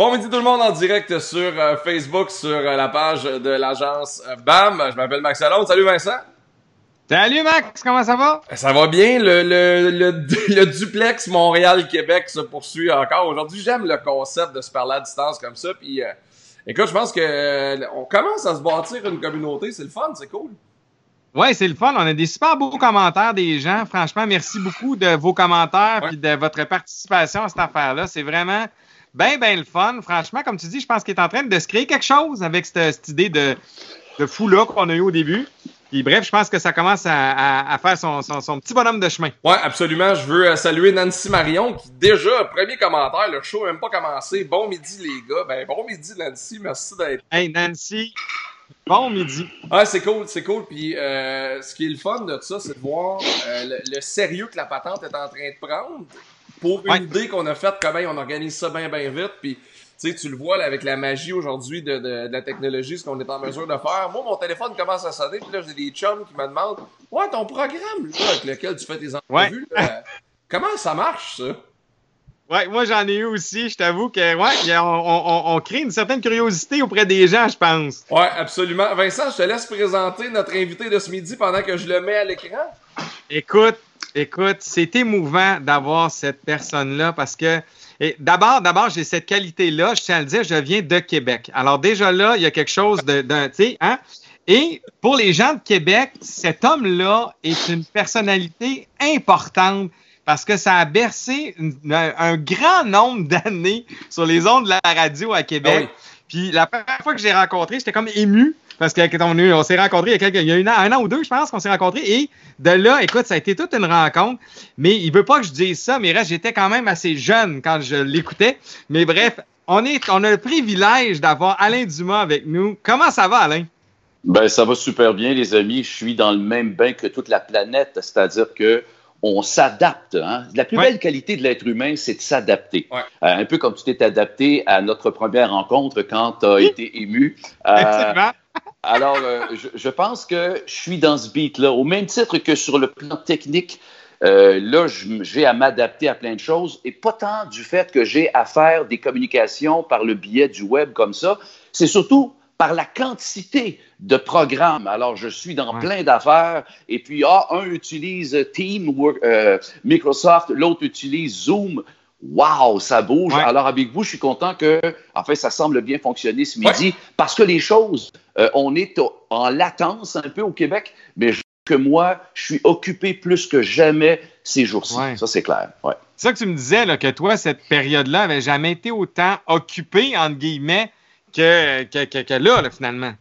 Bon midi tout le monde en direct sur euh, Facebook, sur euh, la page de l'agence euh, BAM. Je m'appelle Max Alonde. Salut Vincent. Salut Max, comment ça va? Ça va bien. Le, le, le, le duplex Montréal-Québec se poursuit encore. Aujourd'hui, j'aime le concept de se parler à distance comme ça. Puis, écoute, je pense que on commence à se bâtir une communauté. C'est le fun, c'est cool. Ouais, c'est le fun. On a des super beaux commentaires des gens. Franchement, merci beaucoup de vos commentaires et de votre participation à cette affaire-là. C'est vraiment ben, ben le fun. Franchement, comme tu dis, je pense qu'il est en train de se créer quelque chose avec cette, idée de, de fou-là qu'on a eu au début. Puis bref, je pense que ça commence à, faire son, son, petit bonhomme de chemin. Ouais, absolument. Je veux euh, saluer Nancy Marion qui déjà, premier commentaire, le show n'a même pas commencé. Bon midi les gars. Ben bon midi Nancy, merci d'être. Hey Nancy, bon midi. Ouais, c'est cool, c'est cool. Puis euh, ce qui est le fun de ça, c'est de voir euh, le, sérieux que la patente est en train de prendre pour une idée qu'on a faite, comment on organise ça bien, bien vite. Puis, tu sais, tu le vois là, avec la magie aujourd'hui de, de, la technologie, ce qu'on est en mesure de faire. Moi, mon téléphone commence à sonner, puis là, j'ai des chums qui me demandent Ouais, ton programme là, avec lequel tu fais tes entrevues, comment ça marche, ça? Ouais, moi j'en ai eu aussi. Je t'avoue que ouais, on, on, on, crée une certaine curiosité auprès des gens, je pense. Ouais, absolument. Vincent, je te laisse présenter notre invité de ce midi pendant que je le mets à l'écran. Écoute, Écoute, c'est émouvant d'avoir cette personne-là parce que d'abord, d'abord, j'ai cette qualité-là. Je tiens à le dire, je viens de Québec. Alors déjà là, il y a quelque chose de, tu sais, hein? Et pour les gens de Québec, cet homme-là est une personnalité importante parce que ça a bercé un, grand nombre d'années sur les ondes de la radio à Québec. Ah Puis la première fois que j'ai rencontré, j'étais comme ému parce qu'on on s'est rencontrés il y a, il y a un an ou deux, je pense, qu'on s'est rencontrés. Et de là, écoute, ça a été toute une rencontre. Mais il veut pas que je dise ça, mais reste, j'étais quand même assez jeune quand je l'écoutais. Mais bref, on, est, on a le privilège d'avoir Alain Dumas avec nous. Comment ça va, Alain? Ben, ça va super bien, les amis. Je suis dans le même bain que toute la planète, c'est-à-dire que on s'adapte. Hein? La plus belle qualité de l'être humain, c'est de s'adapter. Euh, un peu comme tu t'es adapté à notre première rencontre quand tu as été ému. Euh, alors, euh, je, pense que je suis dans ce beat-là. Au même titre que sur le plan technique, euh, là, j'ai à m'adapter à plein de choses et pas tant du fait que j'ai à faire des communications par le biais du web comme ça. C'est surtout par la quantité de programmes. Alors, je suis dans plein d'affaires et puis, ah, un utilise Team, euh, Microsoft, l'autre utilise Zoom. Wow, ça bouge. Alors, avec vous, je suis content que, en fait, ça semble bien fonctionner ce midi parce que les choses, euh, on est en latence un peu au Québec, mais je, que moi, je suis occupé plus que jamais ces jours-ci. Ça, c'est clair. Ouais. C'est ça que tu me disais, là, que toi, cette période-là avait jamais été autant occupé, entre guillemets, que, que, que, là, là, finalement.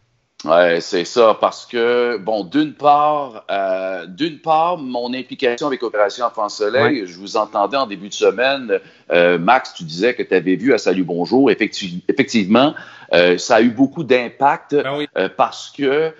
Oui, c'est ça, parce que, bon, d'une part, euh, d'une part, mon implication avec Opération Enfant Soleil, je vous entendais en début de semaine, euh, Max, tu disais que tu avais vu à Salut Bonjour. effectivement, euh, ça a eu beaucoup d'impact ben parce que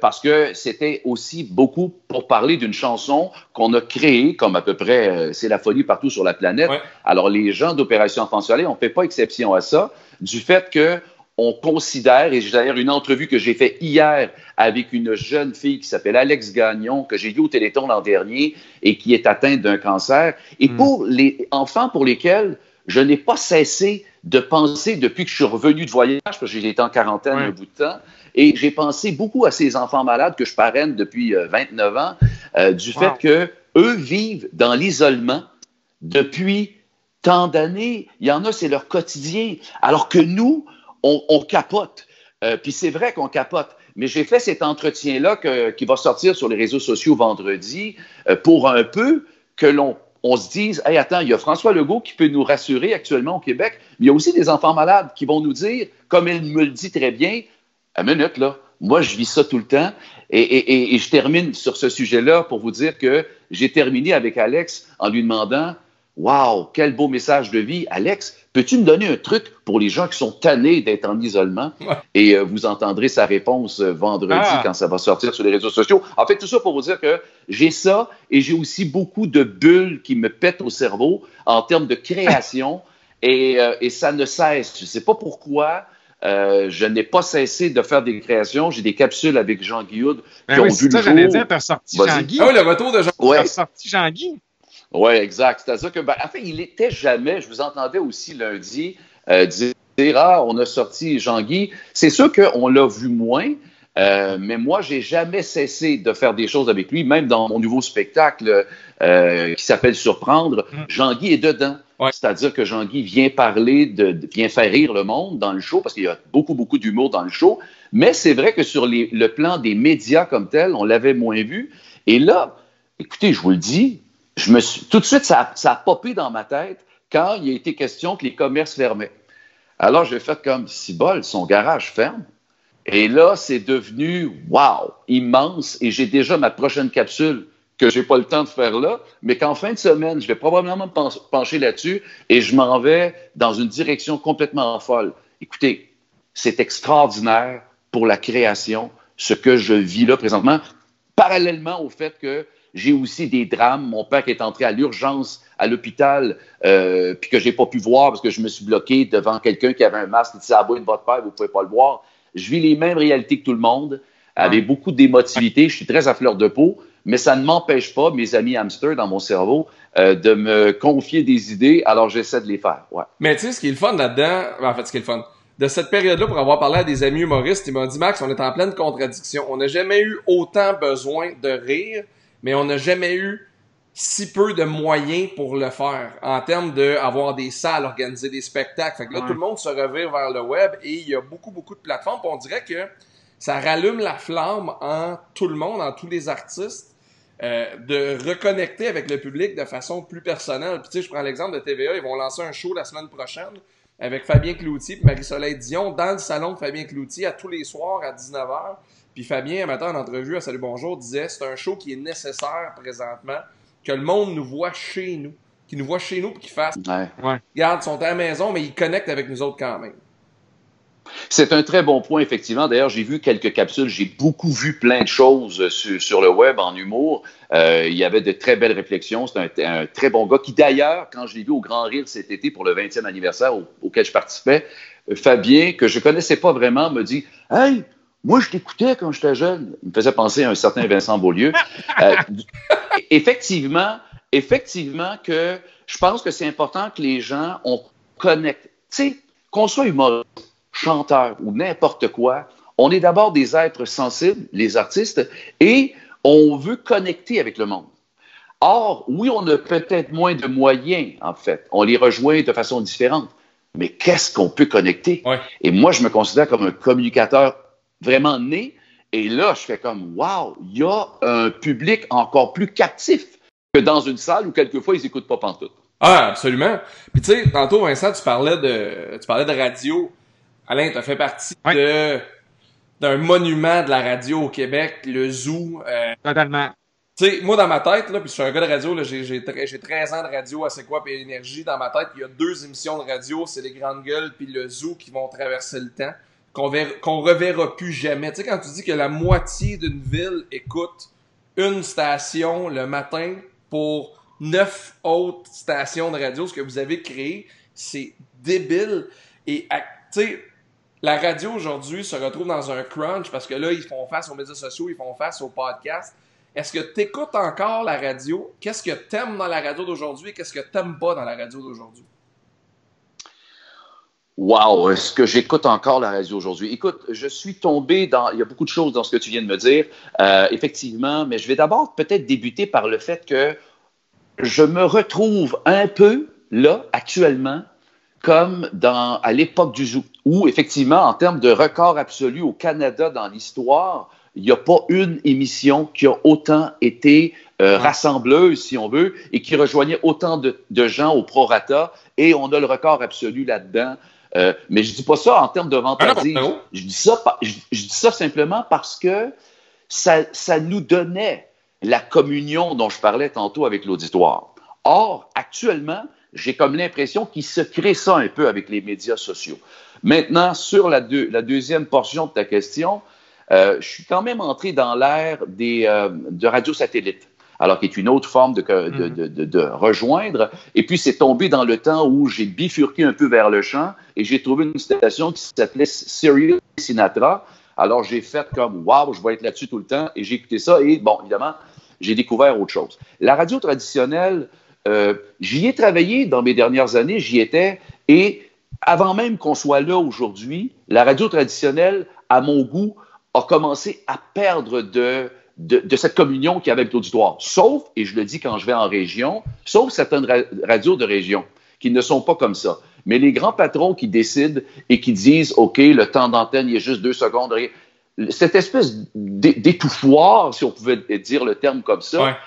parce que c'était aussi beaucoup pour parler d'une chanson qu'on a créée, comme à peu près, c'est la folie partout sur la planète. Alors, les gens d'Opération Enfant Soleil, on fait pas exception à ça, du fait que on considère, et j'ai d'ailleurs une entrevue que j'ai faite hier avec une jeune fille qui s'appelle Alex Gagnon, que j'ai vu au Téléthon l'an dernier et qui est atteinte d'un cancer. Et hmm. pour les enfants pour lesquels je n'ai pas cessé de penser depuis que je suis revenu de voyage, parce que j'ai été en quarantaine un bout de temps, et j'ai pensé beaucoup à ces enfants malades que je parraine depuis 29 euh, ans, euh, du fait que eux vivent dans l'isolement depuis tant d'années. Il y en a, c'est leur quotidien. Alors que nous, on, capote. Euh, puis c'est vrai qu'on capote. Mais j'ai fait cet entretien-là qui va sortir sur les réseaux sociaux vendredi euh, pour un peu que l'on on se dise, hey, attends, il y a François Legault qui peut nous rassurer actuellement au Québec, mais il y a aussi des enfants malades qui vont nous dire, comme il me le dit très bien, à minute, là, moi, je vis ça tout le temps. Et, et je termine sur ce sujet-là pour vous dire que j'ai terminé avec Alex en lui demandant, Wow, quel beau message de vie. Alex, peux-tu me donner un truc pour les gens qui sont tannés d'être en isolement? Et euh, vous entendrez sa réponse euh, vendredi ah. quand ça va sortir sur les réseaux sociaux. En fait, tout ça pour vous dire que j'ai ça et j'ai aussi beaucoup de bulles qui me pètent au cerveau en termes de création et, euh, et, ça ne cesse. Je ne sais pas pourquoi. je n'ai pas cessé de faire des créations. J'ai des capsules avec Jean Guillaume ben qui ont vu ça, le jour. dire, t'as sorti Jean-Guy. Ah oui, le retour de Jean ouais. T'as sorti Jean-Guy. Oui, exact. C'est-à-dire que, ben, en fait, il était jamais, je vous entendais aussi lundi euh, dire ah, on a sorti Jean-Guy. C'est sûr qu'on l'a vu moins, euh, mais moi, j'ai jamais cessé de faire des choses avec lui, même dans mon nouveau spectacle euh, qui s'appelle Surprendre. Mm. Jean-Guy est dedans. C'est-à-dire que Jean-Guy vient parler, de, vient faire rire le monde dans le show, parce qu'il y a beaucoup, beaucoup d'humour dans le show. Mais c'est vrai que sur le plan des médias comme tel, on l'avait moins vu. Et là, écoutez, je vous le dis, tout de suite, ça, a popé dans ma tête quand il a été question que les commerces fermaient. Alors, j'ai fait comme, si bol, son garage ferme. Et là, c'est devenu, wow, immense. Et j'ai déjà ma prochaine capsule que j'ai pas le temps de faire là, mais qu'en fin de semaine, je vais probablement me pencher là-dessus et je m'en vais dans une direction complètement folle. Écoutez, c'est extraordinaire pour la création, ce que je vis là présentement, parallèlement au fait que j'ai aussi des drames. Mon père qui est entré à l'urgence à l'hôpital, euh, puis que j'ai pas pu voir parce que je me suis bloqué devant quelqu'un qui avait un masque. Il dit, ça de votre père, vous pouvez pas le voir. Je vis les mêmes réalités que tout le monde, avec beaucoup d'émotivité. Je suis très à fleur de peau, mais ça ne m'empêche pas, mes amis hamsters dans mon cerveau, euh, de me confier des idées, alors j'essaie de les faire. Ouais. Mais tu sais, ce qui est le fun là-dedans, en fait, ce qui est le fun, de cette période-là, pour avoir parlé à des amis humoristes, ils m'ont dit, Max, on est en pleine contradiction. On n'a jamais eu autant besoin de rire, mais on n'a jamais eu si peu de moyens pour le faire en termes d'avoir des salles, organiser des spectacles. Fait que là, tout le monde se revire vers le web et il y a beaucoup, beaucoup de plateformes. on dirait que ça rallume la flamme en tout le monde, en tous les artistes, euh, de reconnecter avec le public de façon plus personnelle. Puis tu sais, je prends l'exemple de TVA, ils vont lancer un show la semaine prochaine avec Fabien Cloutier et Marie-Soleil Dion dans le salon de Fabien Cloutier à tous les soirs à 19h. Puis Fabien, un matin en entrevue à Salut Bonjour, disait c'est un show qui est nécessaire présentement que le monde nous voit chez nous, qu'ils nous voit chez nous, pour qu'ils fassent. Ouais. Regarde, ils sont à la maison, mais ils connectent avec nous autres quand même. C'est un très bon point, effectivement. D'ailleurs, j'ai vu quelques capsules. J'ai beaucoup vu plein de choses sur, le web en humour. Euh, il y avait de très belles réflexions. C'est un, très bon gars qui, d'ailleurs, quand je l'ai vu au Grand Rire cet été pour le 20e anniversaire auquel je participais, euh, Fabien, que je connaissais pas vraiment, me dit Hey, moi, je t'écoutais quand j'étais jeune. Il me faisait penser à un certain Vincent Beaulieu. Euh, effectivement, effectivement que je pense que c'est important que les gens on connecte. Tu sais, qu'on soit humoriste, chanteur ou n'importe quoi, on est d'abord des êtres sensibles, les artistes, et on veut connecter avec le monde. Or, oui, on a peut-être moins de moyens, en fait. On les rejoint de façon différente. Mais qu'est-ce qu'on peut connecter? Et moi, je me considère comme un communicateur vraiment né. Et là, je fais comme, wow, il y a un public encore plus captif que dans une salle où quelquefois ils n'écoutent pas pantoute. Ah, absolument. Puis tu sais, tantôt, Vincent, tu parlais de, tu parlais de radio. Alain, tu as fait partie de, d'un monument de la radio au Québec, le Zoo. Euh, Totalement. Tu sais, moi, dans ma tête, là, puis je suis un gars de radio, là, j'ai, j'ai, j'ai 13 ans de radio à C'est quoi, puis Énergie. Dans ma tête, il y a deux émissions de radio, c'est les Grandes Gueules puis le Zoo qui vont traverser le temps qu'on qu'on reverra plus jamais. Tu sais, quand tu dis que la moitié d'une ville écoute une station le matin pour neuf autres stations de radio, ce que vous avez créé, c'est débile. Et, tu sais, la radio aujourd'hui se retrouve dans un crunch parce que là, ils font face aux médias sociaux, ils font face aux podcasts. Est-ce que tu écoutes encore la radio? Qu'est-ce que t'aimes dans la radio d'aujourd'hui qu'est-ce que t'aimes pas dans la radio d'aujourd'hui? Wow, est-ce que j'écoute encore la radio aujourd'hui? Écoute, je suis tombé dans. Il y a beaucoup de choses dans ce que tu viens de me dire, euh, effectivement, mais je vais d'abord peut-être débuter par le fait que je me retrouve un peu là, actuellement, comme dans, à l'époque du zoo, où effectivement, en termes de record absolu au Canada dans l'histoire, il n'y a pas une émission qui a autant été euh, rassembleuse, si on veut, et qui rejoignait autant de, de gens au prorata, et on a le record absolu là-dedans. Euh, mais je dis pas ça en termes de vantardise. Ah je, dis ça, je, dis ça simplement parce que ça, ça nous donnait la communion dont je parlais tantôt avec l'auditoire. Or, actuellement, j'ai comme l'impression qu'il se crée ça un peu avec les médias sociaux. Maintenant, sur la, la deuxième portion de ta question, euh, je suis quand même entré dans l'ère des euh, de radio satellite alors qui est une autre forme mhm. de, de, de, rejoindre. Et puis, c'est tombé dans le temps où j'ai bifurqué un peu vers le champ et j'ai trouvé une station qui s'appelait Sirius Sinatra. Alors, j'ai fait comme, waouh, je vais être là-dessus tout le temps et j'ai écouté ça et, bon, évidemment, j'ai découvert autre chose. La radio traditionnelle, euh, j'y ai travaillé dans mes dernières années, j'y étais et avant même qu'on soit là aujourd'hui, la radio traditionnelle, à mon goût, a commencé à perdre de, de, cette communion qu'il y avait avec l'auditoire. Sauf, et je le dis quand je vais en région, sauf certaines radios de région qui ne sont pas comme ça. Mais les grands patrons qui décident et qui disent, OK, le temps d'antenne, il est juste deux secondes, cette espèce d'étouffoir, si on pouvait dire le terme comme ça,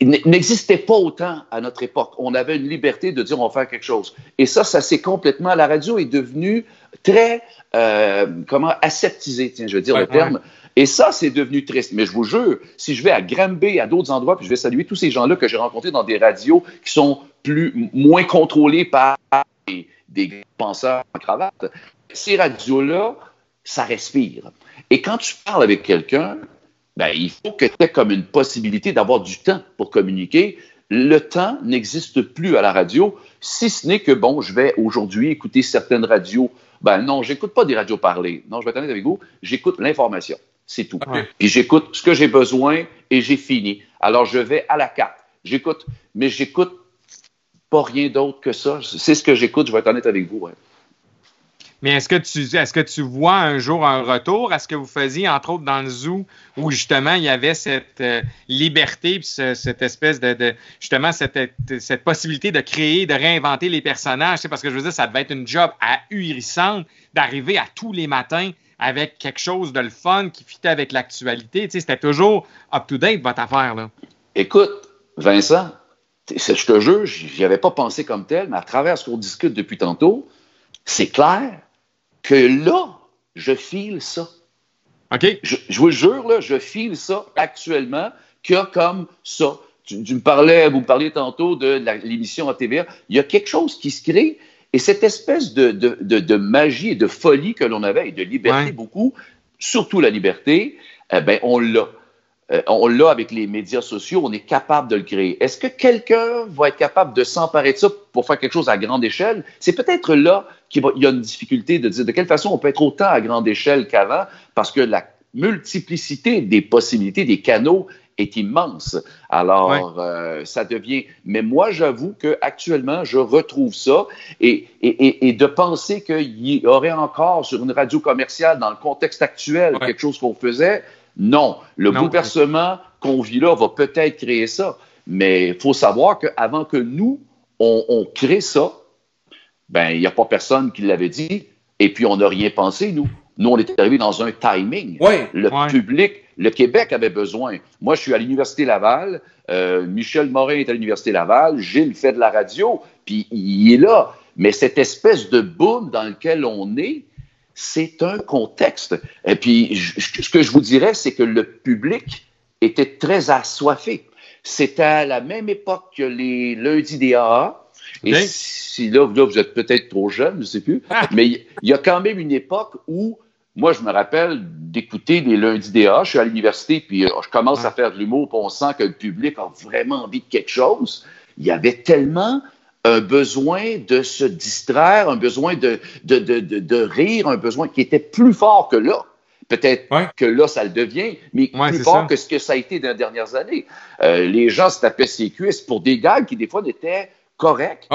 n'existait pas autant à notre époque. On avait une liberté de dire on va faire quelque chose. Et ça, ça s'est complètement. La radio est devenue très, euh, comment, aseptisée, tiens, je veux dire le terme. Et ça, c'est devenu triste. Mais je vous jure, si je vais à Granby, à d'autres endroits, puis je vais saluer tous ces gens-là que j'ai rencontrés dans des radios qui sont plus, moins contrôlés par des, penseurs en cravate, ces radios-là, ça respire. Et quand tu parles avec quelqu'un, ben, il faut que tu aies comme une possibilité d'avoir du temps pour communiquer. Le temps n'existe plus à la radio, si ce n'est que, bon, je vais aujourd'hui écouter certaines radios. Ben non, j'écoute pas des radios parlées. Non, je vais être honnête avec vous, j'écoute l'information. C'est tout. Puis j'écoute ce que j'ai besoin et j'ai fini. Alors, je vais à la carte. J'écoute, mais j'écoute pas rien d'autre que ça. C'est ce que j'écoute, je vais être honnête avec vous. Mais est-ce que tu est-ce que tu vois un jour un retour à ce que vous faisiez, entre autres dans le zoo, où justement il y avait cette euh, liberté, puis cette espèce de, justement cette, cette, possibilité de créer, de réinventer les personnages, c'est parce que je veux dire, ça devait être une job ahurissante d'arriver à tous les matins avec quelque chose de le fun qui fitait avec l'actualité. Tu sais, c'était toujours up-to-date, votre affaire. Là. Écoute, Vincent, je te jure, j'y avais pas pensé comme tel, mais à travers ce qu'on discute depuis tantôt, c'est clair que là, je file ça. OK. Je, vous jure, là, je file ça actuellement, qu'il y a comme ça. Tu, me parlais, vous me parliez tantôt de l'émission à TVA. Il y a quelque chose qui se crée et cette espèce de, de, de, magie et de folie que l'on avait et de liberté beaucoup, surtout la liberté, eh ben, on l'a. Euh, on l'a avec les médias sociaux, on est capable de le créer. Est-ce que quelqu'un va être capable de s'emparer de ça pour faire quelque chose à grande échelle? C'est peut-être là qu'il y a une difficulté de dire de quelle façon on peut être autant à grande échelle qu'avant, parce que la multiplicité des possibilités, des canaux est immense. Alors, euh, ça devient. Mais moi, j'avoue que actuellement, je retrouve ça et, et, et de penser qu'il y aurait encore sur une radio commerciale, dans le contexte actuel, quelque chose qu'on faisait, non, le bouleversement qu'on vit là va peut-être créer ça, mais il faut savoir qu'avant que nous, on, crée ça, ben il n'y a pas personne qui l'avait dit, et puis on n'a rien pensé, nous. Nous, on est arrivé dans un timing. Le public, le Québec avait besoin. Moi, je suis à l'Université Laval, euh, Michel Morin est à l'Université Laval, Gilles fait de la radio, puis il est là. Mais cette espèce de boom dans lequel on est, c'est un contexte. Et puis, ce que je vous dirais, c'est que le public était très assoiffé. C'était à la même époque que les lundis des AA. Et si là, vous êtes peut-être trop jeune, je ne sais plus, ah. mais il y a quand même une époque où, moi, je me rappelle d'écouter les lundis des AA. Je suis à l'université, puis euh, je commence à faire de l'humour, puis on sent que le public a vraiment envie de quelque chose. Il y avait tellement un besoin de se distraire, un besoin de, de, de, de, rire, un besoin qui était plus fort que là. Peut-être que là, ça le devient, mais plus fort que ce que ça a été dans les dernières années. Euh, les gens se tapaient ses cuisses pour des gags qui, des fois, étaient corrects,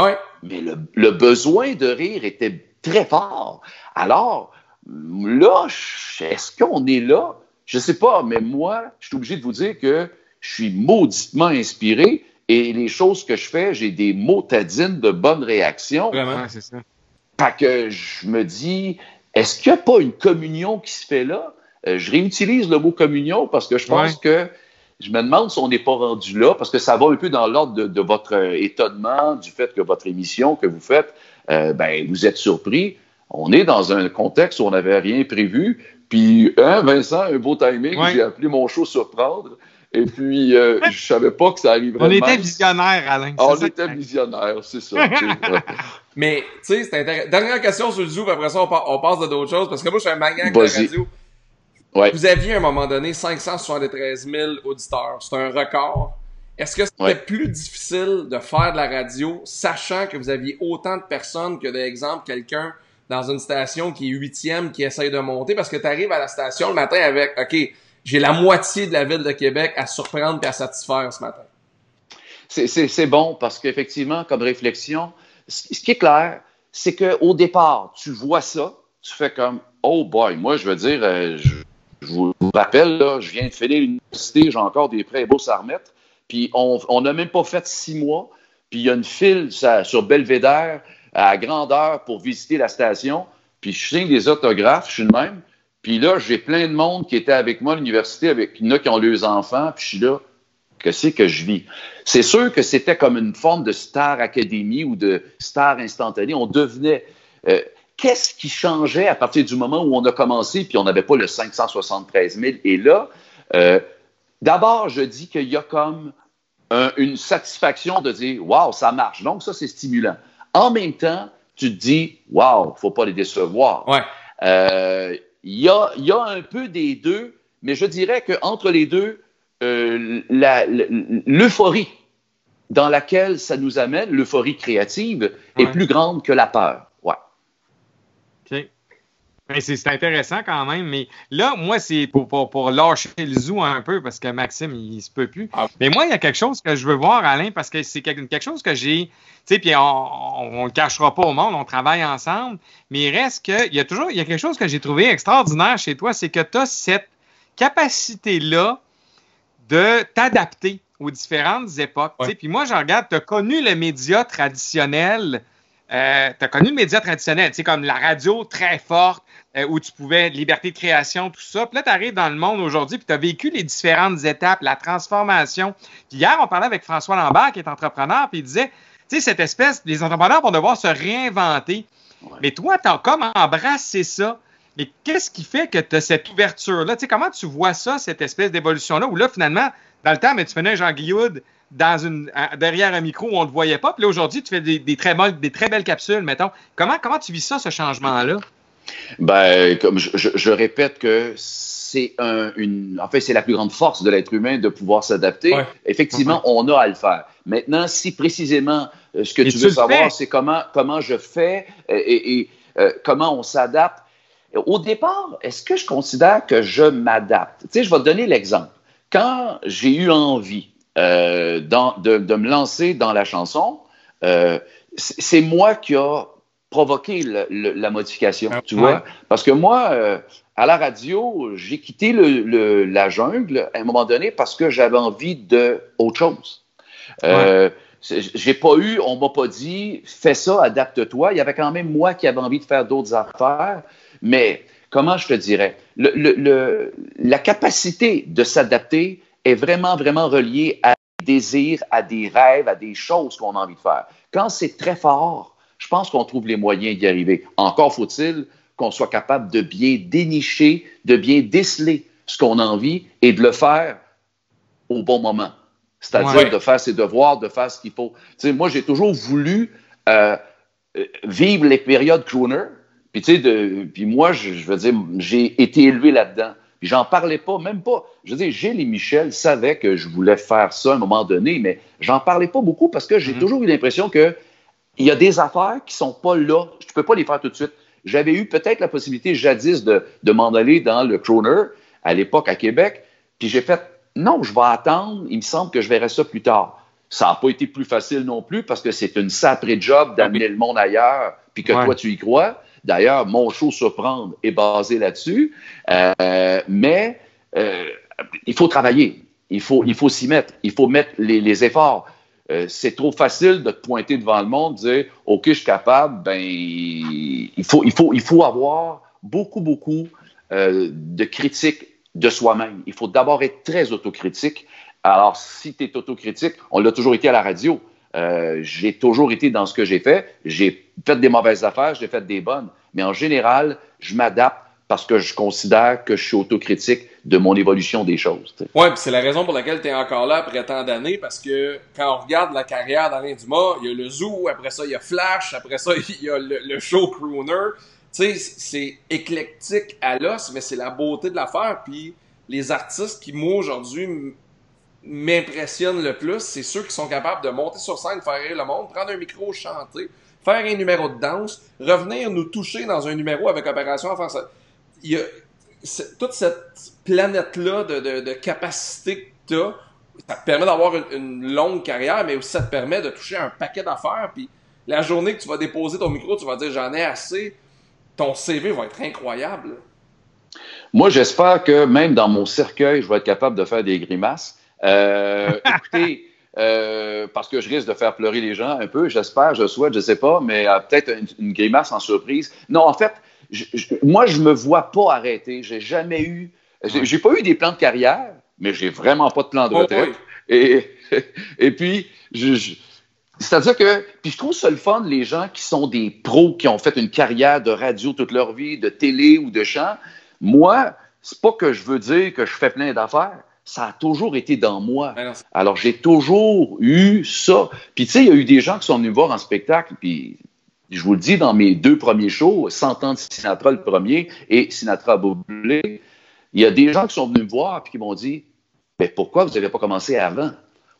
mais le, le, besoin de rire était très fort. Alors, là, est-ce qu'on est là? Je sais pas, mais moi, je suis obligé de vous dire que je suis mauditement inspiré et les choses que je fais, j'ai des mots tadines de bonne réaction. Vraiment, c'est ça. Fait que je me dis, est-ce qu'il n'y a pas une communion qui se fait là? Euh, je réutilise le mot communion parce que je pense que je me demande si on n'est pas rendu là, parce que ça va un peu dans l'ordre de, votre euh, étonnement du fait que votre émission que vous faites, euh, ben, vous êtes surpris. On est dans un contexte où on n'avait rien prévu. Puis, hein, Vincent, un beau timing, j'ai appelé mon show Surprendre. Et puis, euh, je savais pas que ça arriverait. On était visionnaire, Alain. on était visionnaire, c'est ça. Mais, tu sais, c'est intéressant. Dernière question sur le zoo, après ça, on, passe de d'autres choses, parce que moi, je suis un maniaque de radio. Ouais. Vous aviez, à un moment donné, 573 000 auditeurs. C'est un record. Est-ce que c'était plus difficile de faire de la radio, sachant que vous aviez autant de personnes que, d'exemple, quelqu'un dans une station qui est huitième, qui essaye de monter, parce que tu arrives à la station le matin avec, OK, j'ai la moitié de la ville de Québec à surprendre et à satisfaire ce matin. C'est bon parce qu'effectivement, comme réflexion, ce qui est clair, c'est qu'au départ, tu vois ça, tu fais comme, oh boy, moi, je veux dire, euh, je, vous rappelle, là, je viens de finir l'université, j'ai encore des prêts beaux à remettre, puis on n'a même pas fait six mois, puis il y a une file sur Belvédère à grandeur pour visiter la station, puis je signe des autographes, je suis le même, puis là, j'ai plein de monde qui était avec moi à l'université, avec, il y en a qui ont leurs enfants, puis je suis là, que c'est que je vis? C'est sûr que c'était comme une forme de star académie ou de star instantanée. On devenait. Euh, qu'est-ce qui changeait à partir du moment où on a commencé, puis on n'avait pas le 573 000? Et là, euh, d'abord, je dis qu'il y a comme une satisfaction de dire Waouh, ça marche. Donc, ça, c'est stimulant. En même temps, tu te dis Waouh, faut pas les décevoir. Ouais. Euh, il y, a, y a un peu des deux, mais je dirais qu'entre les deux, euh, l'euphorie dans laquelle ça nous amène, l'euphorie créative, est plus grande que la peur. Ouais. OK. C'est intéressant quand même, mais là, moi, c'est pour, pour, pour, lâcher le zoo un peu parce que Maxime, il, se peut plus. Ah. Mais moi, il y a quelque chose que je veux voir, Alain, parce que c'est quelque, quelque, chose que j'ai, tu sais, puis on ne le cachera pas au monde, on travaille ensemble, mais il reste que, il y a toujours, il y a quelque chose que j'ai trouvé extraordinaire chez toi, c'est que tu as cette capacité-là de t'adapter aux différentes époques. Puis moi, je regarde, tu as connu le média traditionnel. Euh, tu as connu le média traditionnel, comme la radio très forte, euh, où tu pouvais, liberté de création, tout ça. Puis là, tu arrives dans le monde aujourd'hui, puis tu as vécu les différentes étapes, la transformation. Puis hier, on parlait avec François Lambert, qui est entrepreneur, puis il disait, tu sais, cette espèce, les entrepreneurs vont devoir se réinventer. Mais toi, tu as comme embrassé ça. Mais qu'est-ce qui fait que tu as cette ouverture-là? Tu sais, comment tu vois ça, cette espèce d'évolution-là, où là, finalement, dans le temps, mais tu faisais un Jean Guilloud dans une, derrière un micro où on ne te voyait pas, puis là, aujourd'hui, tu fais des, très des très belles capsules, mettons. Comment, comment tu vis ça, ce changement-là? Ben, comme je, répète que c'est un, une, en fait, c'est la plus grande force de l'être humain de pouvoir s'adapter. Effectivement, on a à le faire. Maintenant, si précisément euh, ce que tu veux savoir, c'est comment, comment je fais euh, et, euh, comment on s'adapte, au départ, est-ce que je considère que je m'adapte? Tu sais, je vais te donner l'exemple. Quand j'ai eu envie euh, de, me lancer dans la chanson, euh, c'est moi qui a provoqué la modification, tu vois? Parce que moi, euh, à la radio, j'ai quitté la jungle à un moment donné parce que j'avais envie d'autre chose. J'ai pas eu, on m'a pas dit, fais ça, adapte-toi. Il y avait quand même moi qui avais envie de faire d'autres affaires. Mais comment je te dirais, la capacité de s'adapter est vraiment, vraiment reliée à des désirs, à des rêves, à des choses qu'on a envie de faire. Quand c'est très fort, je pense qu'on trouve les moyens d'y arriver. Encore faut-il qu'on soit capable de bien dénicher, de bien déceler ce qu'on a envie et de le faire au bon moment. C'est-à-dire de faire ses devoirs, de faire ce qu'il faut. Moi, j'ai toujours voulu euh, euh, vivre les périodes crooner, puis, tu sais, puis moi, je, veux dire, j'ai été élevé là-dedans. Puis j'en parlais pas, même pas. Je veux dire, Gilles et Michel savaient que je voulais faire ça à un moment donné, mais j'en parlais pas beaucoup parce que j'ai mhm. toujours eu l'impression que il y a des affaires qui sont pas là. Je peux pas les faire tout de suite. J'avais eu peut-être la possibilité jadis de, de m'en aller dans le Croner à l'époque à Québec. Puis j'ai fait, non, je vais attendre. Il me semble que je verrai ça plus tard. Ça n'a pas été plus facile non plus parce que c'est une sacrée job d'amener le monde ailleurs puis que toi, tu y crois. D'ailleurs, mon show Surprendre est basé là-dessus. Euh, mais euh, il faut travailler. Il faut, il faut s'y mettre. Il faut mettre les, efforts. Euh, c'est trop facile de te pointer devant le monde, dire OK, je suis capable. Ben, il faut, il faut, il faut avoir beaucoup, beaucoup de critiques de soi-même. Il faut d'abord être très autocritique. Alors, si tu es autocritique, on l'a toujours été à la radio. Euh, j'ai toujours été dans ce que j'ai fait. J'ai fait des mauvaises affaires, j'ai fait des bonnes. Mais en général, je m'adapte parce que je considère que je suis autocritique de mon évolution des choses. Oui, c'est la raison pour laquelle tu es encore là après tant d'années, parce que quand on regarde la carrière d'Alain Dumas, il y a le Zoo, après ça, il y a Flash, après ça, il y a le, show Crooner. Tu sais, c'est éclectique à l'os, mais c'est la beauté de l'affaire. Puis les artistes qui, moi, aujourd'hui, m'impressionne le plus, c'est ceux qui sont capables de monter sur scène, faire rire le monde, prendre un micro, chanter, faire un numéro de danse, revenir nous toucher dans un numéro avec Opération. Il y a toute cette planète-là de, de, capacité que tu ça te permet d'avoir une, longue carrière, mais aussi ça te permet de toucher un paquet d'affaires. Puis la journée que tu vas déposer ton micro, tu vas dire j'en ai assez, ton CV va être incroyable. Moi, j'espère que même dans mon cercueil, je vais être capable de faire des grimaces. Euh, écoutez, euh, parce que je risque de faire pleurer les gens un peu, j'espère, je souhaite, je sais pas, mais euh, peut-être une, grimace en surprise. Non, en fait, moi, je me vois pas arrêter. J'ai jamais eu, j'ai pas eu des plans de carrière, mais j'ai vraiment pas de plan de oh, retraite. Et, et puis, je, c'est-à-dire que, puis je trouve ça le fun, les gens qui sont des pros, qui ont fait une carrière de radio toute leur vie, de télé ou de chant. Moi, c'est pas que je veux dire que je fais plein d'affaires. Ça a toujours été dans moi. Ben Alors, j'ai toujours eu ça. Puis, tu sais, il y a eu des gens qui sont venus me voir en spectacle, puis je vous le dis, dans mes deux premiers shows, 100 ans de Sinatra le premier et Sinatra Boblé, il y a des gens qui sont venus me voir et qui m'ont dit Mais pourquoi vous n'avez pas commencé avant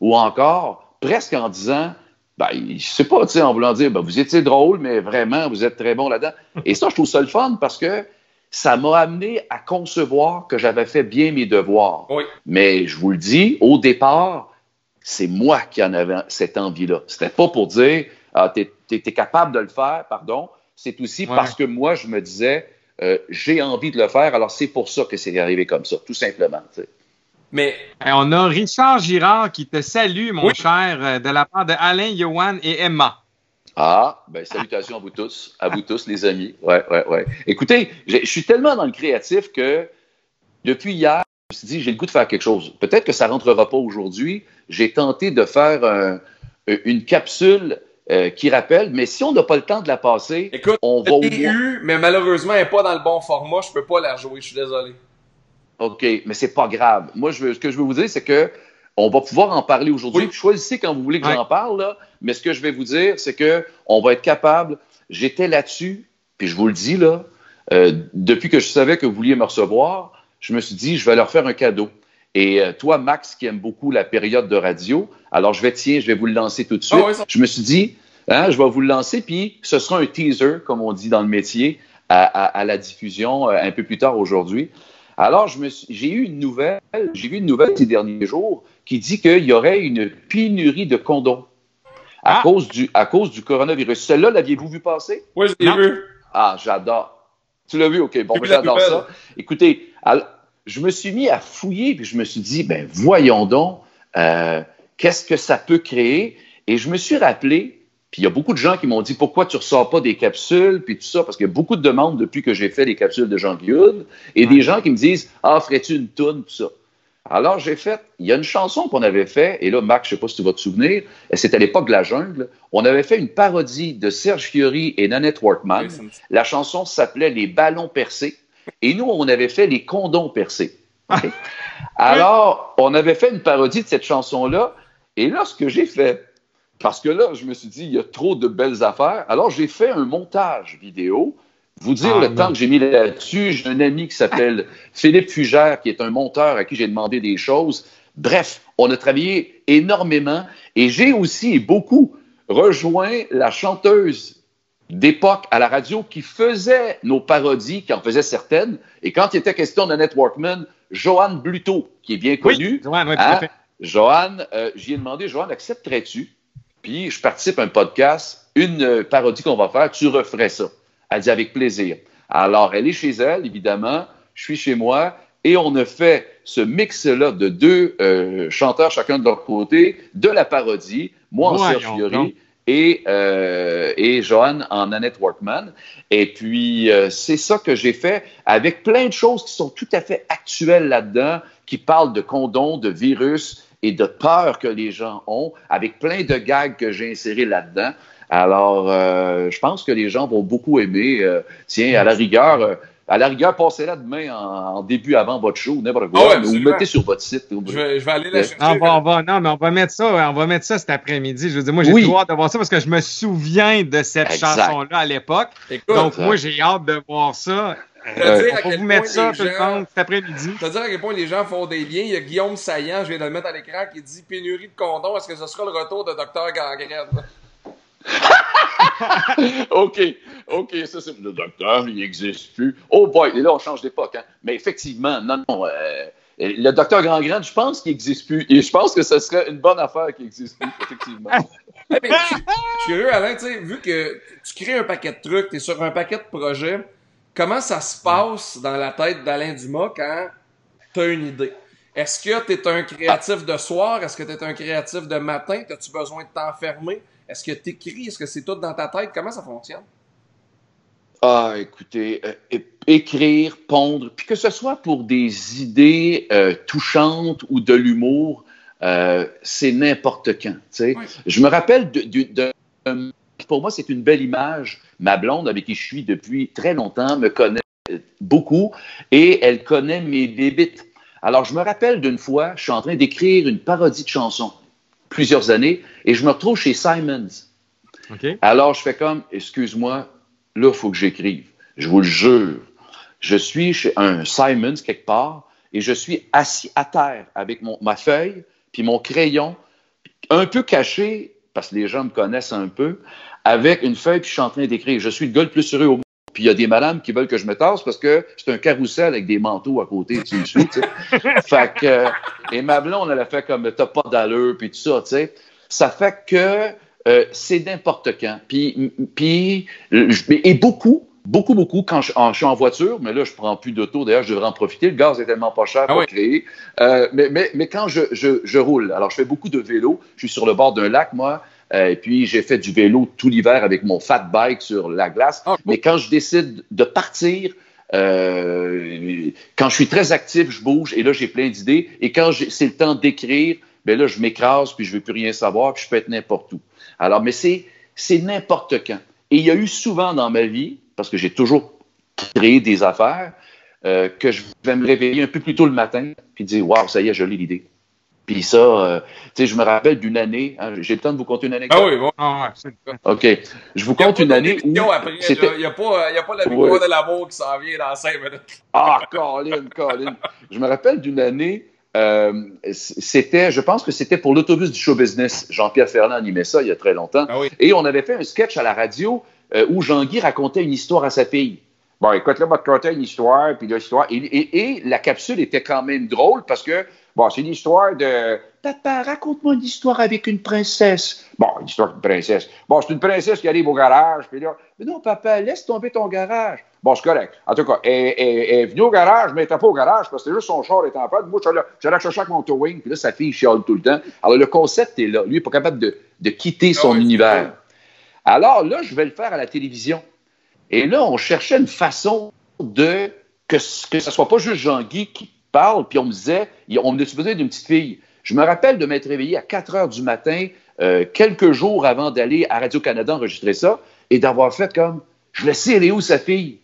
Ou encore, presque en disant ben, je sais pas, tu sais, en voulant dire, ben, vous étiez drôle, mais vraiment, vous êtes très bon là-dedans. Et ça, je trouve ça le fun parce que ça m'a amené à concevoir que j'avais fait bien mes devoirs. Oui. Mais je vous le dis, au départ, c'est moi qui en avais cette envie-là. C'était pas pour dire, ah, tu es, capable de le faire, pardon. C'est aussi parce que moi, je me disais, euh, j'ai envie de le faire, alors c'est pour ça que c'est arrivé comme ça, tout simplement. Tu sais. Mais on a Richard Girard qui te salue, mon cher, euh, de la part de Alain, Johan et Emma. Ah, ben salutations à vous tous, à vous tous les amis. Ouais, ouais, ouais. Écoutez, je suis tellement dans le créatif que depuis hier, je me suis dit j'ai le goût de faire quelque chose. Peut-être que ça rentrera pas aujourd'hui. J'ai tenté de faire une capsule euh, qui rappelle, mais si on n'a pas le temps de la passer, on va au eu, mais malheureusement, elle n'est pas dans le bon format. Je peux pas la jouer. Je suis désolé. OK, mais c'est pas grave. Moi, je veux, ce que je veux vous dire, c'est que on va pouvoir en parler aujourd'hui. Choisissez quand vous voulez que j'en parle, là. mais ce que je vais vous dire, c'est que on va être capable. J'étais là-dessus, puis je vous le dis, là, euh, depuis que je savais que vous vouliez me recevoir, je me suis dit, je vais leur faire un cadeau. Et euh, toi, Max, qui aime beaucoup la période de radio, alors je vais, tiens, je vais vous le lancer tout de suite. Ah je me suis dit, hein, je vais vous le lancer, puis ce sera un teaser, comme on dit dans le métier, à la diffusion euh, un peu plus tard aujourd'hui. Alors, j'ai eu une nouvelle, j'ai vu une nouvelle ces derniers jours qui dit qu'il y aurait une pénurie de condoms à, ah! cause, du, à cause du coronavirus. Celle-là, l'aviez-vous vu passer? Oui, je l'ai vu. Ah, j'adore. Tu l'as vu? OK, bon, ben, j'adore ça. Écoutez, je me suis mis à fouiller, puis je me suis dit, ben voyons donc, euh, qu'est-ce que ça peut créer? Et je me suis rappelé puis il y a beaucoup de gens qui m'ont dit pourquoi tu ressors pas des capsules, puis tout ça, parce qu'il y a beaucoup de demandes depuis que j'ai fait les capsules de Jean Guillaume, et des gens qui me disent Ah, ferais-tu une toune, tout ça. Alors j'ai fait, il y a une chanson qu'on avait fait, et là, Marc, je sais pas si tu vas te souvenir, c'était à l'époque de la jungle, on avait fait une parodie de Serge Fiori et Nanette Workman. la chanson s'appelait Les ballons percés, et nous, on avait fait les condons percés. Alors, on avait fait une parodie de cette chanson-là, et là, ce que j'ai fait, parce que là, je me suis dit, il y a trop de belles affaires. Alors, j'ai fait un montage vidéo. Vous dire ah, le temps que j'ai mis là-dessus, j'ai un ami qui s'appelle Philippe Fugère, qui est un monteur à qui j'ai demandé des choses. Bref, on a travaillé énormément et j'ai aussi beaucoup rejoint la chanteuse d'époque à la radio qui faisait nos parodies, qui en faisait certaines. Et quand il était question de Networkman, Joanne Bluto, qui est bien connue. Oui, Joanne, oui, hein? Joanne, euh, j'y ai demandé, Joanne, accepterais-tu? Puis je participe à un podcast, une parodie qu'on va faire, tu referais ça. Elle dit avec plaisir. Alors, elle est chez elle, évidemment, je suis chez moi, et on a fait ce mix-là de deux euh, chanteurs, chacun de leur côté, de la parodie, moi en Serge Fiori et, euh, et Johan en Annette Workman. Et puis, c'est ça que j'ai fait avec plein de choses qui sont tout à fait actuelles là-dedans, qui parlent de condoms, de virus, et de peur que les gens ont, avec plein de gags que j'ai insérés là-dedans. Alors, euh, je pense que les gens vont beaucoup aimer. Euh, tiens, à la rigueur, euh, à la rigueur, passez-la demain en, début avant votre show, n'importe quoi. Ah ou mettez sur votre site. Je vais, je vais aller la chercher. On va, on va, non, mais on va mettre ça, on va mettre ça cet après-midi. Je veux dire, moi, j'ai oui. hâte de voir ça parce que je me souviens de cette chanson-là à l'époque. Donc, moi, j'ai hâte de voir ça. Euh, on va vous mettre ça tout le cet après-midi. à dire à quel point les gens font des liens. Il y a Guillaume Saillant, je viens de le mettre à l'écran, qui dit pénurie de condoms. Est-ce que ce sera le retour de Docteur Gangrène? OK, OK, ça c'est le docteur, il n'existe plus. Oh boy, et là on change d'époque. Hein? Mais effectivement, non, non. Euh, le docteur Grandgrand, je pense qu'il n'existe plus. Et je pense que ce serait une bonne affaire qu'il n'existe plus, effectivement. je, suis curieux, Alain, tu sais, vu que tu crées un paquet de trucs, tu es sur un paquet de projets, comment ça se passe dans la tête d'Alain Dumas quand tu as une idée? Est-ce que tu es un créatif de soir? Est-ce que tu es un créatif de matin? As-tu besoin de t'enfermer? Est-ce que tu écris? Est-ce que c'est tout dans ta tête? Comment ça fonctionne? Ah, écoutez, euh, écrire, pondre, puis que ce soit pour des idées euh, touchantes ou de l'humour, euh, c'est n'importe quand. Je me rappelle de, pour moi, c'est une belle image. Ma blonde, avec qui je suis depuis très longtemps, me connaît beaucoup et elle connaît mes débites. Alors, je me rappelle d'une fois, je suis en train d'écrire une parodie de chanson, plusieurs années, et je me retrouve chez Simons. Alors, je fais comme, excuse-moi, là, il faut que j'écrive. Je vous le jure. Je suis chez un Simons quelque part et je suis assis à terre avec mon, ma feuille puis mon crayon, un peu caché, parce que les gens me connaissent un peu, avec une feuille puis je suis en train d'écrire. Je suis le gars le plus heureux au monde. Puis il y a des madames qui veulent que je me tasse parce que c'est un carrousel avec des manteaux à côté fait que, et ma blonde, elle a fait comme t'as pas d'allure, puis tout ça, tu sais. Ça fait que euh, c'est n'importe quand. Puis, puis, et beaucoup, beaucoup, beaucoup quand je, suis en voiture, mais là, je prends plus d'auto. D'ailleurs, je devrais en profiter. Le gaz est tellement pas cher ah pour créer. Euh, mais, mais, mais, quand je, je, je, roule, alors je fais beaucoup de vélo. Je suis sur le bord d'un lac, moi. Euh, et puis, j'ai fait du vélo tout l'hiver avec mon fat bike sur la glace. Ah, mais quand je décide de partir, euh, quand je suis très actif, je bouge et là, j'ai plein d'idées. Et quand c'est le temps d'écrire, ben là, je m'écrase puis je veux plus rien savoir puis je peux être n'importe où. Alors, mais c'est, c'est n'importe quand. Et il y a eu souvent dans ma vie, parce que j'ai toujours créé des affaires, euh, que je vais me réveiller un peu plus tôt le matin puis dire Waouh, ça y est, j'ai l'idée. Puis ça, euh, tu sais, je me rappelle d'une année, hein, j'ai le temps de vous conter une anecdote. Ah oui, bon. Ah OK. Je vous compte une année où. Il n'y a, a pas la victoire de l'amour qui s'en vient dans cinq minutes. Ah, Colin, Colin. Je me rappelle d'une année euh, c'était, je pense que c'était pour l'autobus du show business. Jean-Pierre Ferland animait ça il y a très longtemps. Ah Et on avait fait un sketch à la radio euh, où Jean-Guy racontait une histoire à sa fille. Bon, écoute, là, on va te raconter une histoire, puis l'histoire. Et, et, et, la capsule était quand même drôle parce que, bon, c'est une histoire de Papa, raconte-moi une histoire avec une princesse. Bon, une histoire d'une princesse. Bon, c'est une princesse qui arrive au garage, puis là, mais non, papa, laisse tomber ton garage. Bon, c'est correct. En tout cas, elle, est venue au garage, mais elle n'était pas au garage parce que c'était juste son char était en panne. Moi, j'allais chercher avec mon towing, puis là, sa fille chiale tout le temps. Alors, le concept est là. Lui, il n'est pas capable de, de quitter son ah univers. Alors là, je vais le faire à la télévision. Et là, on cherchait une façon de que, que ce soit pas juste Jean-Guy qui puis on me disait, on me besoin d'une petite fille. Je me rappelle de m'être réveillé à 4 heures du matin, euh, quelques jours avant d'aller à Radio-Canada enregistrer ça, et d'avoir fait comme, je le sais, est où sa fille?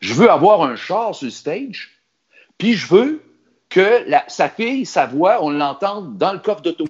Je veux avoir un char sur le stage, puis je veux que sa fille, sa voix, on l'entende dans le coffre d'auto.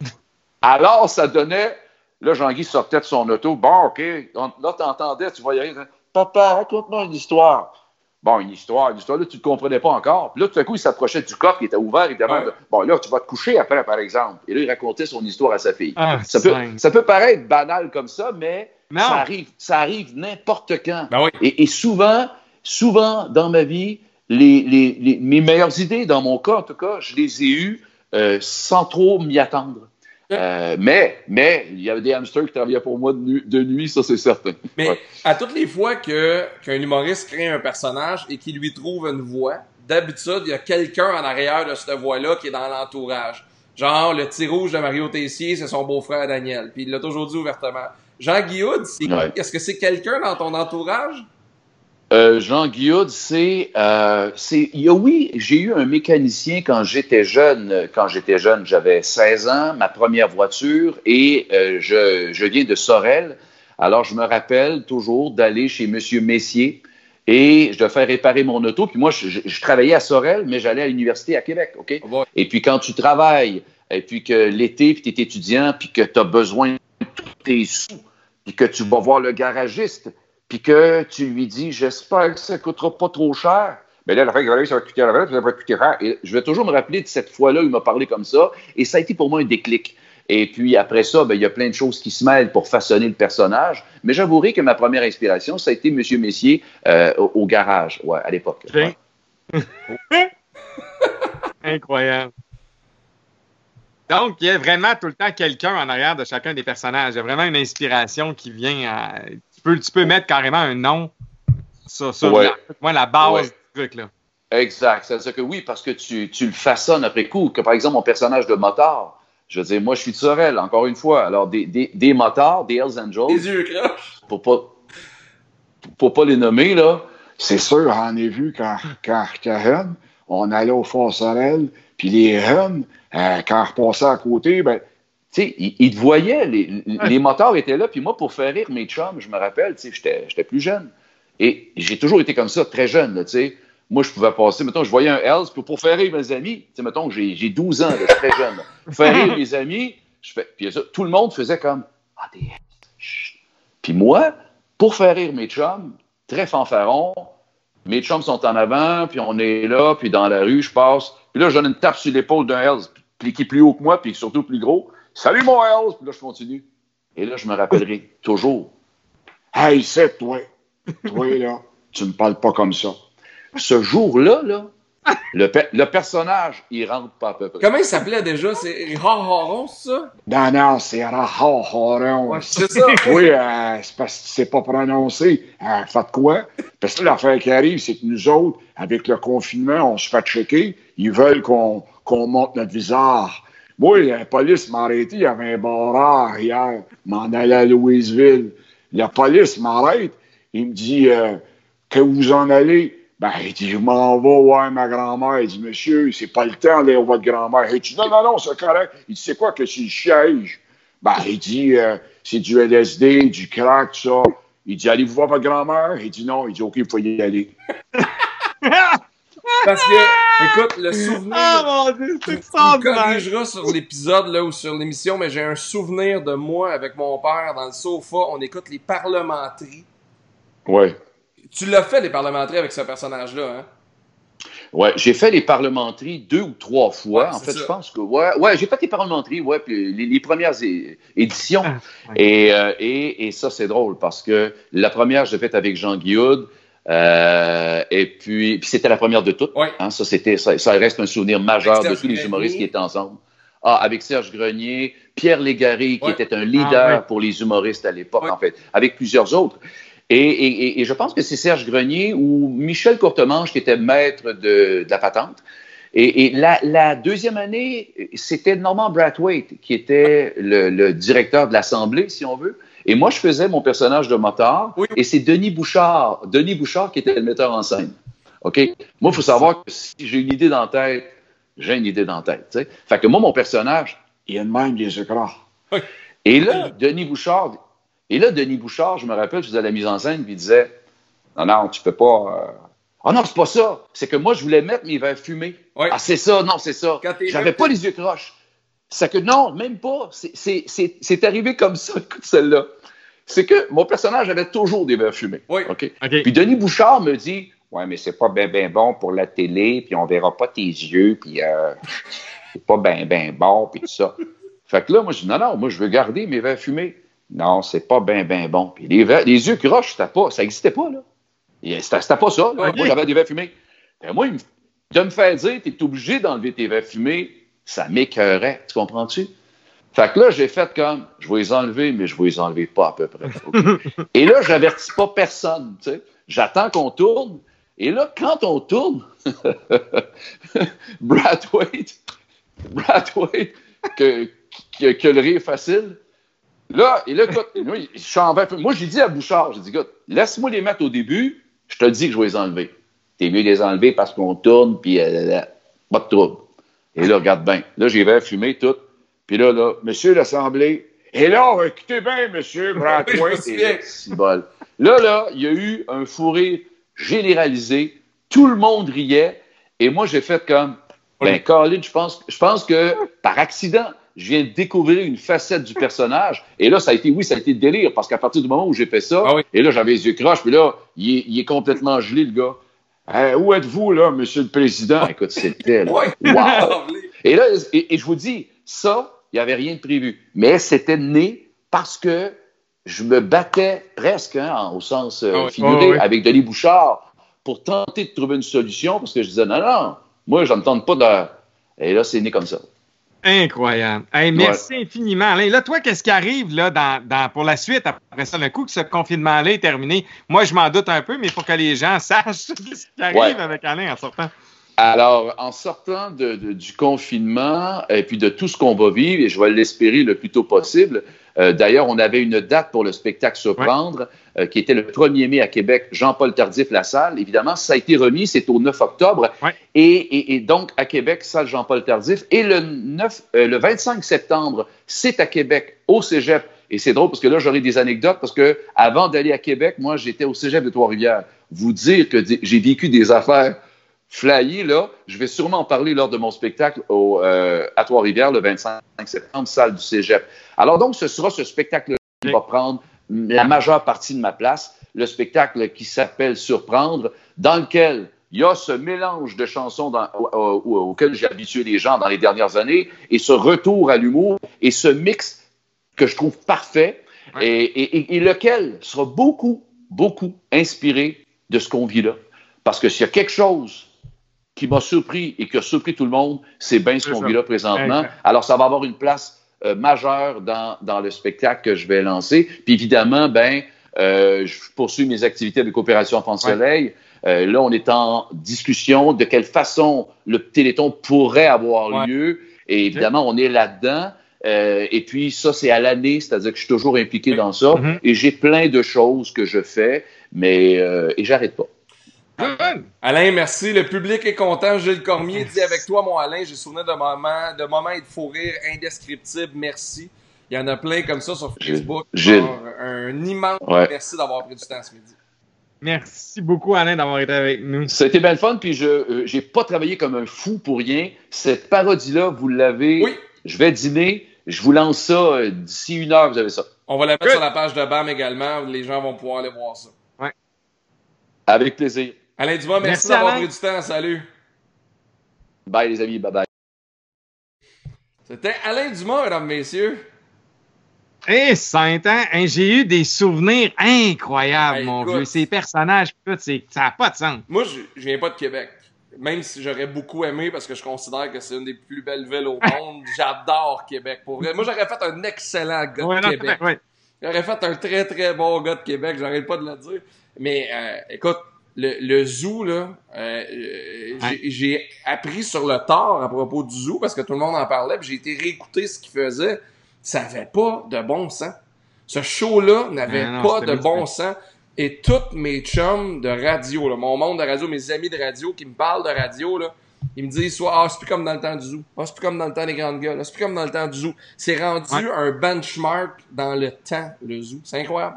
Alors, ça donnait. Là, Jean-Guy sortait de son auto. Bon, OK. Là, tu entendais, tu voyais. Papa, raconte-moi une histoire. Bon, une histoire, une histoire, là, tu ne comprenais pas encore. Puis là, tout à coup, il s'approchait du coffre, il était ouvert, évidemment. Bon, là, tu vas te coucher après, par exemple. Et là, il racontait son histoire à sa fille. Ah, ça, peut, ça, peut, paraître banal comme ça, mais ça arrive, ça arrive n'importe quand. Ben et, souvent, souvent, dans ma vie, les, les, mes meilleures idées, dans mon cas, en tout cas, je les ai eues euh, sans trop m'y attendre. Euh, mais, mais, il y avait des hamsters qui travaillaient pour moi de, nuit, ça c'est certain. Mais à toutes les fois que qu'un humoriste crée un personnage et qu'il lui trouve une voix, d'habitude, il y a quelqu'un en arrière de cette voix-là qui est dans l'entourage. Genre, le petit rouge de Mario Tessier, c'est son beau-frère Daniel. Puis il l'a toujours dit ouvertement. Jean Guillaume, est-ce que c'est quelqu'un dans ton entourage? Euh, Jean Guillaume, c'est, euh, c'est, oui, j'ai eu un mécanicien quand j'étais jeune. Quand j'étais jeune, j'avais 16 ans, ma première voiture, et euh, je, je viens de Sorel. Alors, je me rappelle toujours d'aller chez Monsieur Messier et je devais faire réparer mon auto. Puis moi, je, je, travaillais à Sorel, mais j'allais à l'université à Québec, OK? Oh et puis quand tu travailles, et puis que l'été, puis tu es étudiant, puis que tu as besoin de tous tes sous, puis que tu vas voir le garagiste, puis que tu lui dis, j'espère que ça ne coûtera pas trop cher. Mais là, la fin que ça va coûter la ça va coûter cher. Et je vais toujours me rappeler de cette fois-là où il m'a parlé comme ça. Et ça a été pour moi un déclic. Et puis après ça, ben, il y a plein de choses qui se mêlent pour façonner le personnage. Mais j'avouerai que ma première inspiration, ça a été M. Messier euh, au, garage, ouais, à l'époque. Incroyable. Donc, il y a vraiment tout le temps quelqu'un en arrière de chacun des personnages. Il y a vraiment une inspiration qui vient à... Tu peux, tu peux mettre carrément un nom sur, sur Ouais. la, la base Ouais. du truc. Là. Exact. C'est-à-dire que oui, parce que tu, tu le façonnes après coup. Que par exemple, mon personnage de motard, je veux dire, moi, je suis de Sorel, encore une fois. Alors, des, des, des motards, des Hells Angels, Les yeux croches. pour pas, pour pas les nommer, là, C'est sûr, j'en ai vu quand, quand. On allait au Fort Sorel, puis les jeunes, euh, quand je repassais à côté, ben, sais, ils, ils te voyaient, les, les motards étaient là, puis moi, pour faire rire mes chums, je me rappelle, tu sais, j'étais j'étais plus jeune. Et j'ai toujours été comme ça, très jeune, tu sais. Moi, je pouvais passer, mettons, je voyais un Hells, puis pour faire rire mes amis, tu sais, mettons que j'ai j'ai 12 ans, là, je suis très jeune. là. Faire rire mes amis, je fais, puis ça, tout le monde faisait comme, ah, des Hells. Puis moi, pour faire rire mes chums, très fanfaron, mes chums sont en avant, puis on est là, puis dans la rue, je passe, puis là, je donne une tape sur l'épaule d'un Hells, puis qui est plus haut que moi, puis surtout plus gros. Salut mon Hells! Puis là, je continue. Et là, je me rappellerai toujours. hey, c'est toi. Toi, là, tu me parles pas comme ça. Ce jour-là, là, le, pe- le personnage, il rentre pas à peu près. Comment il s'appelait déjà? C'est c'est ça? Non, non, c'est Rahaharon. Ouais, c'est ça. Oui, euh, c'est parce que c'est pas prononcé. Euh, faites quoi? Parce que l'affaire qui arrive, c'est que nous autres, avec le confinement, on se fait checker. Ils veulent qu'on qu'on monte notre visage. Moi, la police m'a arrêté. Il y avait un barrage hier. m'en allais à Louisville. La police m'arrête. Il me dit euh, que vous en allez? Ben, il dit, je m'en vais voir ma grand-mère. Il dit, monsieur, c'est pas le temps d'aller voir votre grand-mère. Il dit, non, non, non, c'est correct. Il dit, c'est quoi que c'est le siège? Ben, il dit, euh, c'est du LSD, du crack, tout ça. Il dit, allez-vous voir votre grand-mère? Il dit, non. Il dit, OK, il faut y aller. Parce que, écoute, le souvenir. Ah mon dieu, c'est extraordinaire. corrigeras sur l'épisode là ou sur l'émission, mais j'ai un souvenir de moi avec mon père dans le sofa. On écoute les parlementaires. Ouais. Tu l'as fait les parlementaires avec ce personnage-là, hein? Ouais, j'ai fait les parlementaires deux ou trois fois. Ouais, en fait, ça. je pense que ouais, ouais, j'ai fait les parlementaires, ouais, puis les, les premières éditions. Ah. Et, euh, et, et ça, c'est drôle parce que la première, je l'ai faite avec Jean Guillaude. Euh, et puis, puis c'était la première de toutes. Ouais. Hein, ça, c'était, ça, ça reste un souvenir majeur de tous les humoristes qui étaient ensemble. Ah, avec Serge Grenier, Pierre Légaré, qui Ouais. était un leader Ah, ouais. pour les humoristes à l'époque, en fait, avec plusieurs autres. Et, et, et- et je pense que c'est Serge Grenier ou Michel Courtemanche qui était maître de, de la patente. Et, et la, la deuxième année, c'était Norman Brathwaite qui était le, le directeur de l'Assemblée, si on veut. Et moi, je faisais mon personnage de motard. Oui. Et c'est Denis Bouchard, Denis Bouchard qui était le metteur en scène. OK? Moi, il faut savoir que si j'ai une idée dans la tête, j'ai une idée dans la tête. tu sais. Fait que moi, mon personnage, Il a de même des écrans. et là, Denis Bouchard, et là, Denis Bouchard, je me rappelle, je faisais la mise en scène, puis il disait Non, non, tu peux pas. euh, Ah non, c'est pas ça. C'est que moi, je voulais mettre mes verres fumés. Ouais. Ah, c'est ça, non, c'est ça. J'avais pas les yeux croches. C'est que non, même pas. C'est- C'est c'est- c'est arrivé comme ça, écoute celle-là. C'est que mon personnage avait toujours des verres fumés. Oui. OK? OK. Puis Denis Bouchard me dit Ouais, mais c'est pas bien ben bon pour la télé, puis on verra pas tes yeux, puis euh, c'est pas bien ben bon, puis tout ça. Fait que là, moi, je dis Non, non, moi, je veux garder mes verres fumés. Non, c'est pas bien ben bon. Puis les, verres- les yeux croches, c'était pas, ça n'existait pas, là. Et C'était pas ça. là. Moi, j'avais des verres fumés. Ben, moi, il me- de me faire dire tu es obligé d'enlever tes verres fumés, ça m'écœurait. Tu comprends-tu? Fait que là, j'ai fait comme, je vais les enlever, mais je vais les enlever pas à peu près. Et là, j'avertis pas personne, tu sais. J'attends qu'on tourne. Et là, quand on tourne, Brad Waite, Brad Waite, que, qui a le rire facile, là, et là, écoute, moi, je suis en verre- moi, j'ai dit à Bouchard, j'ai dit, écoute, laisse-moi les mettre au début, je te dis que je vais les enlever. T'es mieux de les enlever parce qu'on tourne, puis euh, pas de trouble. Et là, regarde bien. Là, j'ai verre fumé, tout. Puis là, là, Monsieur l'Assemblée. Et là, écoutez bien, monsieur Bien. si bol. Là, là, il y a eu un fou rire généralisé. Tout le monde riait. Et moi, j'ai fait comme, ben, Colin, je pense, je pense que par accident, je viens de découvrir une facette du personnage. Et là, ça a été, oui, ça a été le délire, parce qu'à partir du moment où j'ai fait ça, Ah oui. et là, j'avais les yeux croches, puis là, il est, il est complètement gelé, le gars. Où êtes-vous, là, monsieur le président? Ah, écoute, c'était, là. Ouais. Wow! Et là, et, et je vous dis, ça, il n'y avait rien de prévu. Mais c'était né parce que je me battais presque, hein, au sens euh, Ah figuré, Ah oui. avec Denis Bouchard pour tenter de trouver une solution parce que je disais, non, non, moi, je ne tente pas de. Et là, c'est né comme ça. Incroyable. merci infiniment, Alain. Là, toi, qu'est-ce qui arrive là, dans, dans, pour la suite après ça, le coup que ce confinement-là est terminé? Moi, je m'en doute un peu, mais il faut que les gens sachent ce qui arrive avec Alain en sortant. Alors, en sortant de, du confinement et puis de tout ce qu'on va vivre, et je vais l'espérer le plus tôt possible, euh, d'ailleurs, on avait une date pour le spectacle Surprendre, euh, qui était le 1er mai à Québec, Jean-Paul Tardif, la salle. Évidemment, ça a été remis, c'est au 9 octobre. Et, et, donc, à Québec, salle Jean-Paul Tardif. Et le, 9, euh, le 25 septembre, c'est à Québec, au cégep. Et c'est drôle parce que là, j'aurai des anecdotes parce que avant d'aller à Québec, moi, j'étais au cégep de Trois-Rivières. Vous dire que j'ai vécu des affaires flyées, là, je vais sûrement en parler lors de mon spectacle au, à Trois-Rivières le 25 septembre, salle du cégep. Alors donc, ce sera ce spectacle qui va prendre la majeure partie de ma place, le spectacle qui s'appelle Surprendre, dans lequel il y a ce mélange de chansons dans, auquel j'ai habitué les gens dans les dernières années et ce retour à l'humour et ce mix que je trouve parfait et, et, lequel sera beaucoup, beaucoup inspiré de ce qu'on vit là. Parce que s'il y a quelque chose qui m'a surpris et qui a surpris tout le monde, c'est bien ce qu'on vit là présentement. Alors, ça va avoir une place euh, majeur dans, dans, le spectacle que je vais lancer. Puis évidemment, ben, euh, je poursuis mes activités avec Opération France Soleil. Euh, là, on est en discussion de quelle façon le Téléthon pourrait avoir lieu. Et évidemment, on est là-dedans. Euh, et puis ça, c'est à l'année, c'est-à-dire que je suis toujours impliqué dans ça. Mm-hmm. Et j'ai plein de choses que je fais, mais euh, et j'arrête pas. Alain, merci. Le public est content. Gilles Cormier dit avec toi, mon Alain, j'ai souvenir de moments, de moments et de fou rire indescriptibles. Merci. Il y en a plein comme ça sur Facebook. Gilles. Un, immense merci d'avoir pris du temps ce midi. Merci beaucoup, Alain, d'avoir été avec nous. Ça a été bien fun, puis je n'ai euh, pas travaillé comme un fou pour rien. Cette parodie-là, vous l'avez. Oui. Je vais dîner. Je vous lance ça euh, d'ici une heure, vous avez ça. On va la mettre sur la page de BAM également. Les gens vont pouvoir aller voir ça. Ouais. Avec plaisir. Alain Dumas, merci, d'avoir pris du temps. Salut. Bye, les amis. Bye bye. C'était Alain Dumas, mesdames, messieurs. Eh, saint hein? j'ai eu des souvenirs incroyables, mon vieux. Ces personnages, ça n'a pas de sens. Moi, je, je viens pas de Québec. Même si j'aurais beaucoup aimé parce que je considère que c'est une des plus belles villes au monde, j'adore Québec. Pour vrai. Moi, j'aurais fait un excellent gars de Québec. J'aurais fait un très très bon gars de Québec, j'arrête pas de le dire. Mais euh, écoute, le, le zoo, là, euh, euh j'ai appris sur le tard à propos du zoo parce que tout le monde en parlait, puis j'ai été réécouter ce qu'il faisait. Ça avait pas de bon sens. Ce show-là n'avait pas de bon sens. Et toutes mes chums de radio, là, mon monde de radio, mes amis de radio qui me parlent de radio, là, ils me disent soit ah, c'est plus comme dans le temps du zoo. Ah, c'est plus comme dans le temps des grandes gueules. c'est plus comme dans le temps du zoo. C'est rendu un benchmark dans le temps, le zoo. C'est incroyable.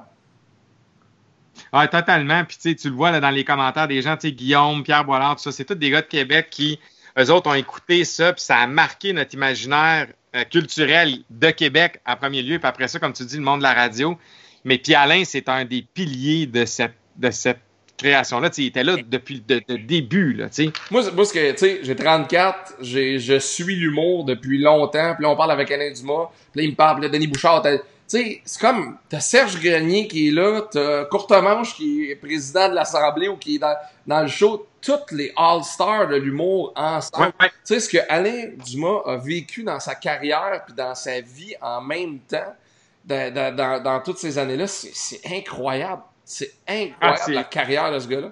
Ah, totalement. Puis tu le vois là, dans les commentaires des gens, tu sais, Guillaume, Pierre Boilard, tout ça, c'est tous des gars de Québec qui, eux autres, ont écouté ça, puis ça a marqué notre imaginaire euh, culturel de Québec en premier lieu, puis après ça, comme tu dis, le monde de la radio. Mais puis Alain, c'est un des piliers de cette, de cette création-là. Il était là depuis le début. Là, moi, moi, ce que, tu sais, j'ai 34, je suis l'humour depuis longtemps, puis là, on parle avec Alain Dumas, puis là, il me parle, puis là, Denis Bouchard, sais, c'est comme, t'as Serge Grenier qui est là, t'as Courtemanche qui est président de l'Assemblée ou qui est dans, dans le show, toutes les All-Stars de l'humour ensemble. Tu sais, ce que Alain Dumas a vécu dans sa carrière puis dans sa vie en même temps, dans, dans, dans, toutes ces années-là, c'est incroyable. C'est incroyable ah, la carrière de ce gars-là.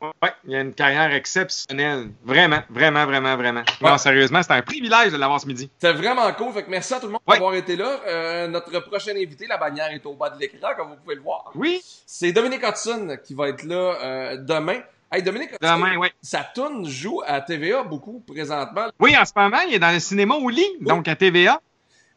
Oui, il a une carrière exceptionnelle. Vraiment, vraiment, vraiment, vraiment. Non, sérieusement, c'est un privilège de l'avoir ce midi. C'est vraiment cool. Fait que merci à tout le monde d'avoir été là. Euh, notre prochain invité, la bannière est au bas de l'écran, comme vous pouvez le voir. Oui. C'est Dominique Hudson qui va être là euh, demain. Hey, Dominique, demain, oui. sa tune joue à TVA beaucoup présentement. Oui, en ce moment, il est dans le cinéma au lit, donc à TVA.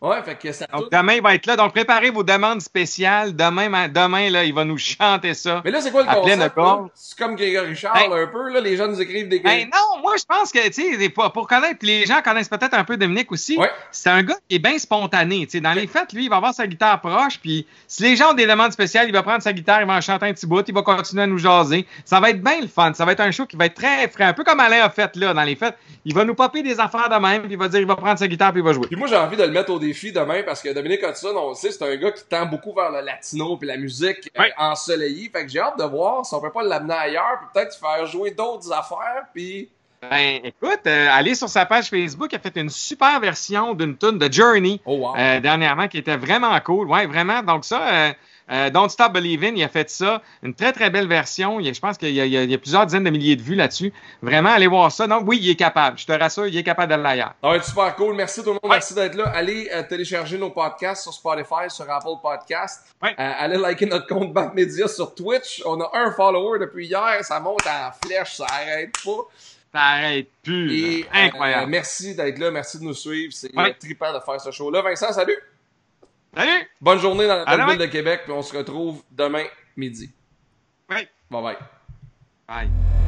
Ouais, fait que ça Donc, demain, il va être là. Donc, préparez vos demandes spéciales. Demain, demain là, il va nous chanter ça. Mais là, c'est quoi le concept? C'est comme Grégory Charles, un peu. Là, les gens nous écrivent des ben, Non, moi, je pense que, tu sais, pour, connaître, les gens connaissent peut-être un peu Dominique aussi. Ouais. C'est un gars qui est bien spontané. Dans les fêtes, lui, il va avoir sa guitare proche. Puis, si les gens ont des demandes spéciales, il va prendre sa guitare, il va en chanter un petit bout, il va continuer à nous jaser. Ça va être bien le fun. Ça va être un show qui va être très frais. Un peu comme Alain a fait, là, dans les fêtes. Il va nous popper des affaires de même, puis il va dire, il va prendre sa guitare, puis il va jouer. Puis moi, j'ai envie de le mettre au défi demain parce que Dominique Hudson, on le sait, c'est un gars qui tend beaucoup vers le latino puis la musique euh, ensoleillée. Fait que j'ai hâte de voir si on peut pas l'amener ailleurs puis peut-être faire jouer d'autres affaires puis Ben, écoute, euh, allez sur sa page Facebook, il a fait une super version d'une tune de Journey Oh, wow. euh, dernièrement qui était vraiment cool. Ouais, vraiment. Donc ça, euh, Don't Stop Believing, il a fait ça. Une très, très belle version. Il je pense qu'il y, a- y y plusieurs dizaines de milliers de vues là-dessus. Vraiment, allez voir ça. Donc oui, il est capable. Je te rassure, il est capable d'aller ailleurs. Ça va être super cool. Merci tout le monde. Ouais. Merci d'être là. Allez euh, télécharger nos podcasts sur Spotify, sur Apple Podcasts. Ouais. Euh, allez liker notre compte Back Media sur Twitch. On a un follower depuis hier. Ça monte en flèche. Ça arrête pas. Ça arrête plus. Et. Incroyable. merci d'être là. Merci de nous suivre. C'est Ouais. trippant de faire ce show-là. Vincent, salut. Salut! Bonne journée dans la ville de Québec. Puis on se retrouve demain midi. Oui. Bye bye. Bye.